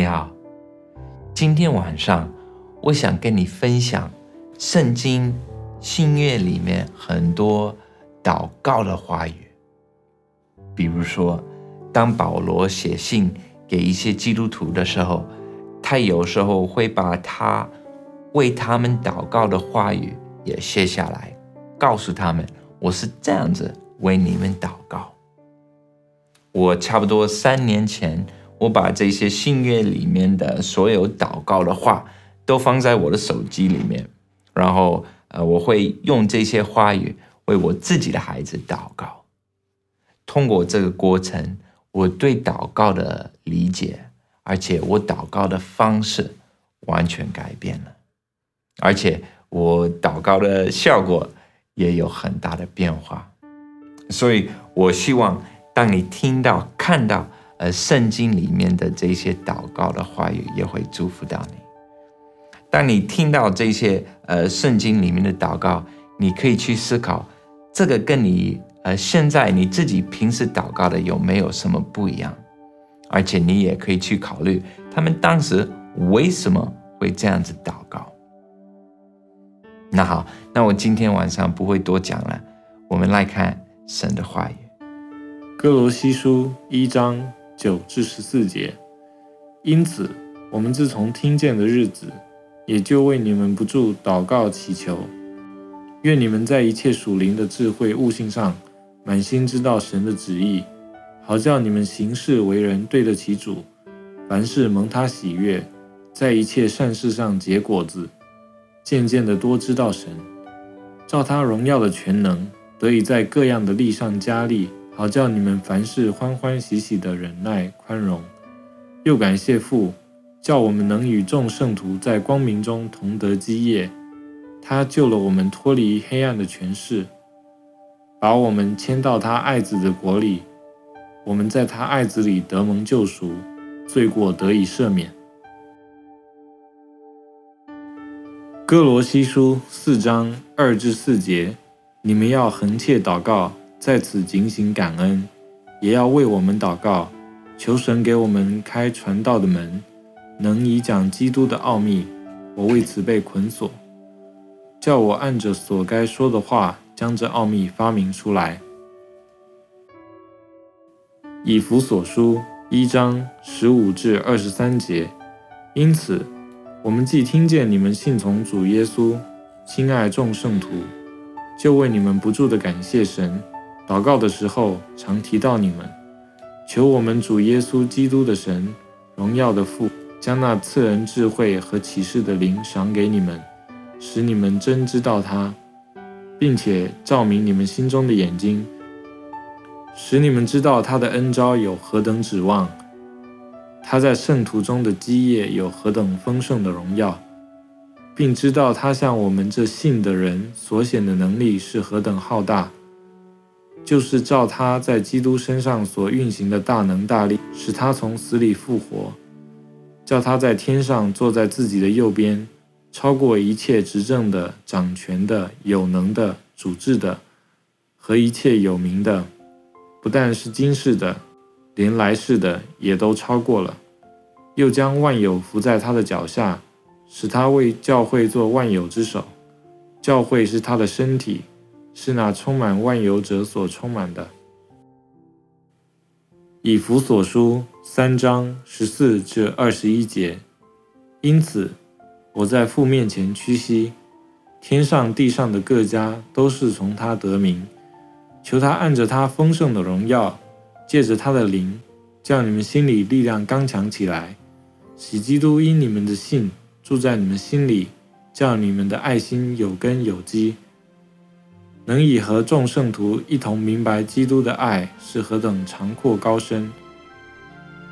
你好，今天晚上我想跟你分享圣经新约里面很多祷告的话语。比如说，当保罗写信给一些基督徒的时候，他有时候会把他为他们祷告的话语也写下来，告诉他们我是这样子为你们祷告。我差不多三年前。我把这些信约里面的所有祷告的话都放在我的手机里面，然后呃，我会用这些话语为我自己的孩子祷告。通过这个过程，我对祷告的理解，而且我祷告的方式完全改变了，而且我祷告的效果也有很大的变化。所以，我希望当你听到、看到。而圣经里面的这些祷告的话语也会祝福到你。当你听到这些呃圣经里面的祷告，你可以去思考，这个跟你呃现在你自己平时祷告的有没有什么不一样？而且你也可以去考虑他们当时为什么会这样子祷告。那好，那我今天晚上不会多讲了，我们来看神的话语，《哥罗西书》一章。九至十四节，因此我们自从听见的日子，也就为你们不住祷告祈求，愿你们在一切属灵的智慧悟性上，满心知道神的旨意，好叫你们行事为人对得起主，凡事蒙他喜悦，在一切善事上结果子，渐渐的多知道神，照他荣耀的全能，得以在各样的力上加力。好叫你们凡事欢欢喜喜的忍耐宽容，又感谢父，叫我们能与众圣徒在光明中同得基业。他救了我们脱离黑暗的权势，把我们迁到他爱子的国里。我们在他爱子里得蒙救赎，罪过得以赦免。哥罗西书四章二至四节，你们要恒切祷告。在此警醒感恩，也要为我们祷告，求神给我们开传道的门，能以讲基督的奥秘。我为此被捆锁，叫我按着所该说的话，将这奥秘发明出来。以弗所书一章十五至二十三节。因此，我们既听见你们信从主耶稣，亲爱众圣徒，就为你们不住的感谢神。祷告的时候，常提到你们，求我们主耶稣基督的神，荣耀的父，将那赐人智慧和启示的灵赏给你们，使你们真知道他，并且照明你们心中的眼睛，使你们知道他的恩招有何等指望，他在圣徒中的基业有何等丰盛的荣耀，并知道他向我们这信的人所显的能力是何等浩大。就是照他在基督身上所运行的大能大力，使他从死里复活，叫他在天上坐在自己的右边，超过一切执政的、掌权的、有能的、主治的和一切有名的，不但是今世的，连来世的也都超过了。又将万有伏在他的脚下，使他为教会做万有之首。教会是他的身体。是那充满万有者所充满的。以弗所书三章十四至二十一节。因此，我在父面前屈膝，天上地上的各家都是从他得名，求他按着他丰盛的荣耀，借着他的灵，叫你们心里力量刚强起来，使基督因你们的信住在你们心里，叫你们的爱心有根有基。能以和众圣徒一同明白基督的爱是何等长阔高深，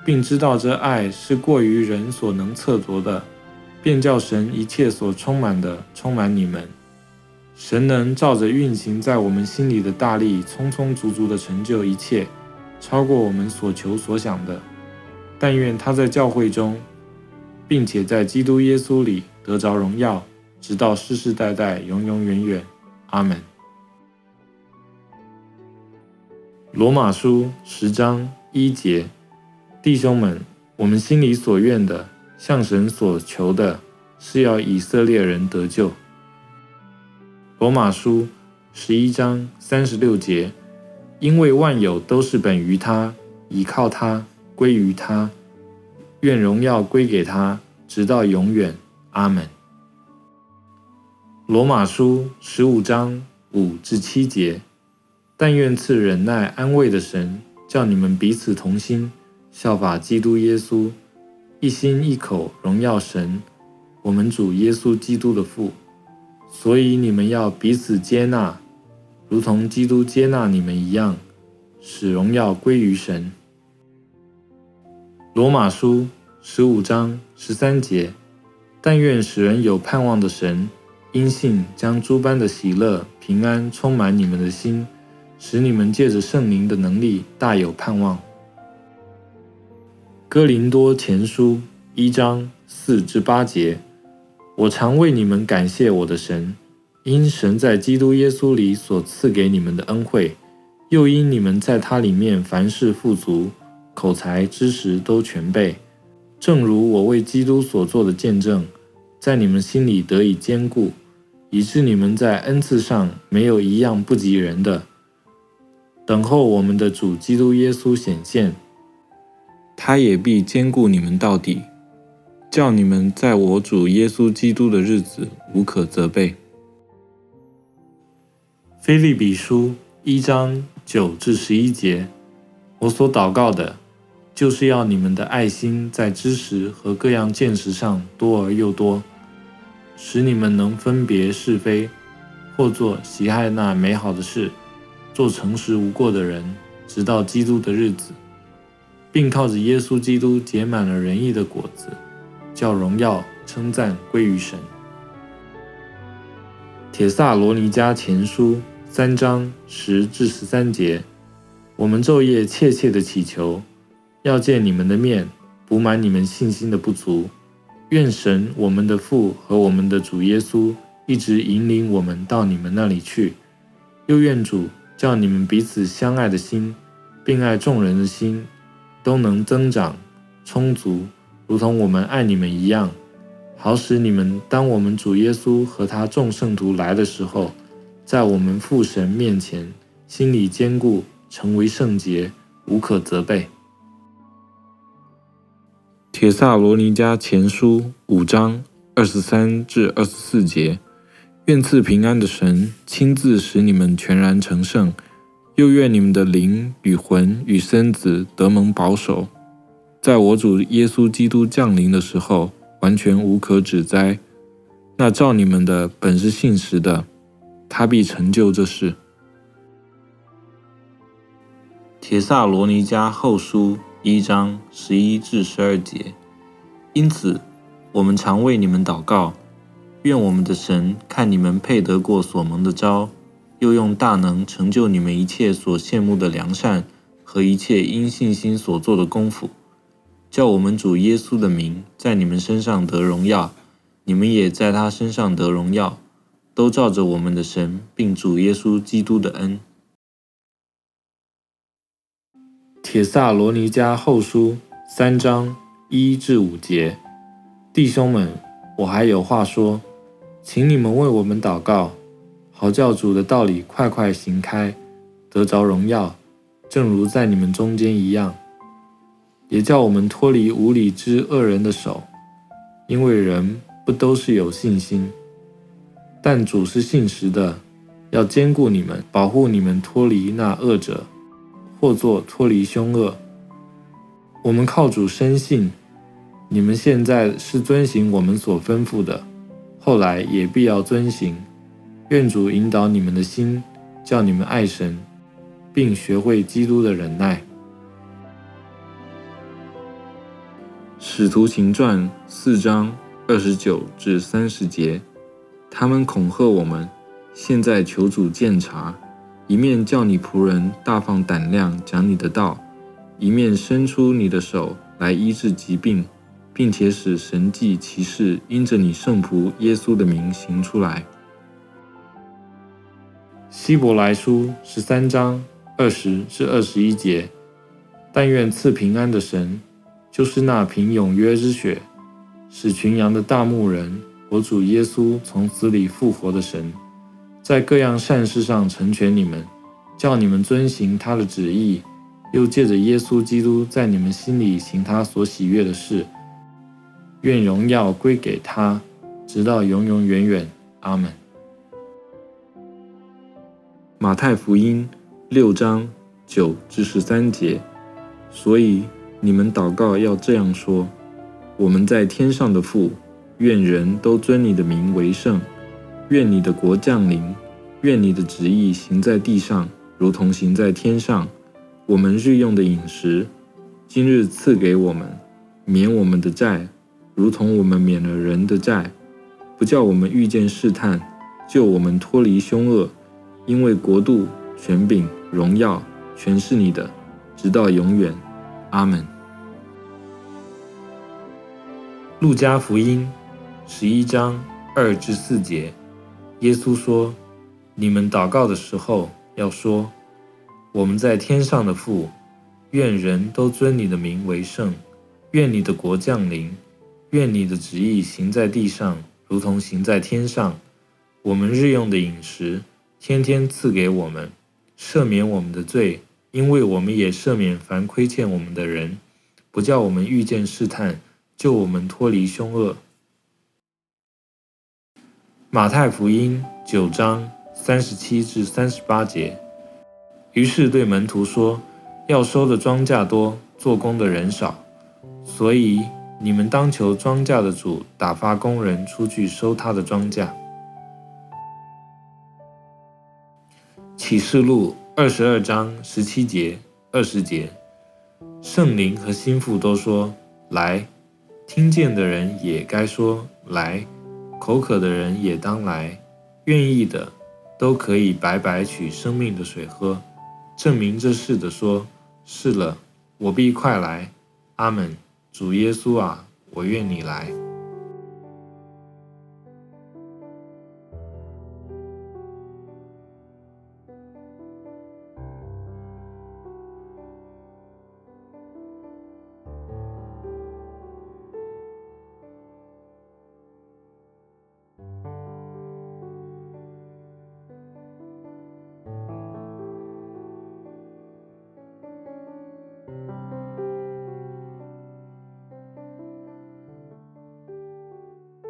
并知道这爱是过于人所能测度的，便叫神一切所充满的充满你们。神能照着运行在我们心里的大力，充充足足的成就一切，超过我们所求所想的。但愿他在教会中，并且在基督耶稣里得着荣耀，直到世世代代永永远远。阿门。罗马书十章一节，弟兄们，我们心里所愿的，向神所求的，是要以色列人得救。罗马书十一章三十六节，因为万有都是本于他，倚靠他，归于他，愿荣耀归给他，直到永远。阿门。罗马书十五章五至七节，但愿赐忍耐安慰的神，叫你们彼此同心，效法基督耶稣，一心一口荣耀神，我们主耶稣基督的父。所以你们要彼此接纳，如同基督接纳你们一样，使荣耀归于神。罗马书十五章十三节，但愿使人有盼望的神。因信将诸般的喜乐、平安充满你们的心，使你们借着圣灵的能力大有盼望。哥林多前书一章四至八节，我常为你们感谢我的神，因神在基督耶稣里所赐给你们的恩惠，又因你们在他里面凡事富足，口才知识都全备，正如我为基督所做的见证。在你们心里得以坚固，以致你们在恩赐上没有一样不及人的。等候我们的主基督耶稣显现，他也必兼顾你们到底，叫你们在我主耶稣基督的日子无可责备。菲利比书一章九至十一节，我所祷告的。就是要你们的爱心在知识和各样见识上多而又多，使你们能分别是非，或做喜爱那美好的事，做诚实无过的人，直到基督的日子，并靠着耶稣基督结满了仁义的果子，叫荣耀称赞归于神。铁萨罗尼迦前书三章十至十三节，我们昼夜切切的祈求。要见你们的面，补满你们信心的不足。愿神我们的父和我们的主耶稣一直引领我们到你们那里去。又愿主叫你们彼此相爱的心，并爱众人的心，都能增长充足，如同我们爱你们一样，好使你们当我们主耶稣和他众圣徒来的时候，在我们父神面前心里坚固，成为圣洁，无可责备。铁萨罗尼迦前书五章二十三至二十四节，愿赐平安的神亲自使你们全然成圣，又愿你们的灵与魂与身子得蒙保守，在我主耶稣基督降临的时候，完全无可指摘。那照你们的本是信实的，他必成就这事。铁萨罗尼迦后书。一章十一至十二节，因此我们常为你们祷告，愿我们的神看你们配得过所蒙的招，又用大能成就你们一切所羡慕的良善和一切因信心所做的功夫，叫我们主耶稣的名在你们身上得荣耀，你们也在他身上得荣耀，都照着我们的神并主耶稣基督的恩。铁萨罗尼迦后书三章一至五节，弟兄们，我还有话说，请你们为我们祷告，好叫主的道理快快行开，得着荣耀，正如在你们中间一样，也叫我们脱离无理之恶人的手，因为人不都是有信心，但主是信实的，要兼顾你们，保护你们脱离那恶者。或作脱离凶恶，我们靠主深信，你们现在是遵行我们所吩咐的，后来也必要遵行。愿主引导你们的心，叫你们爱神，并学会基督的忍耐。使徒行传四章二十九至三十节，他们恐吓我们，现在求主鉴察。一面叫你仆人大放胆量讲你的道，一面伸出你的手来医治疾病，并且使神迹奇事因着你圣仆耶稣的名行出来。希伯来书十三章二十至二十一节，但愿赐平安的神，就是那凭永约之血使群羊的大牧人，我主耶稣从死里复活的神，在各样善事上成全你们，叫你们遵行他的旨意，又借着耶稣基督在你们心里行他所喜悦的事。愿荣耀归给他，直到永永远远。阿门。马太福音六章九至十三节。所以你们祷告要这样说：我们在天上的父，愿人都尊你的名为圣。愿你的国降临。愿你的旨意行在地上，如同行在天上。我们日用的饮食，今日赐给我们，免我们的债。如同我们免了人的债，不叫我们遇见试探，救我们脱离凶恶。因为国度、权柄、荣耀，全是你的，直到永远。阿门。路加福音十一章二至四节，耶稣说：“你们祷告的时候，要说：我们在天上的父，愿人都尊你的名为圣。愿你的国降临。”愿你的旨意行在地上，如同行在天上。我们日用的饮食，天天赐给我们，赦免我们的罪，因为我们也赦免凡亏欠我们的人，不叫我们遇见试探，救我们脱离凶恶。马太福音九章三十七至三十八节。于是对门徒说：“要收的庄稼多，做工的人少，所以。”你们当求庄稼的主打发工人出去收他的庄稼。启示录二十二章十七节、二十节，圣灵和心腹都说来，听见的人也该说来，口渴的人也当来，愿意的都可以白白取生命的水喝。证明这事的说，是了，我必快来。阿门。主耶稣啊，我愿你来。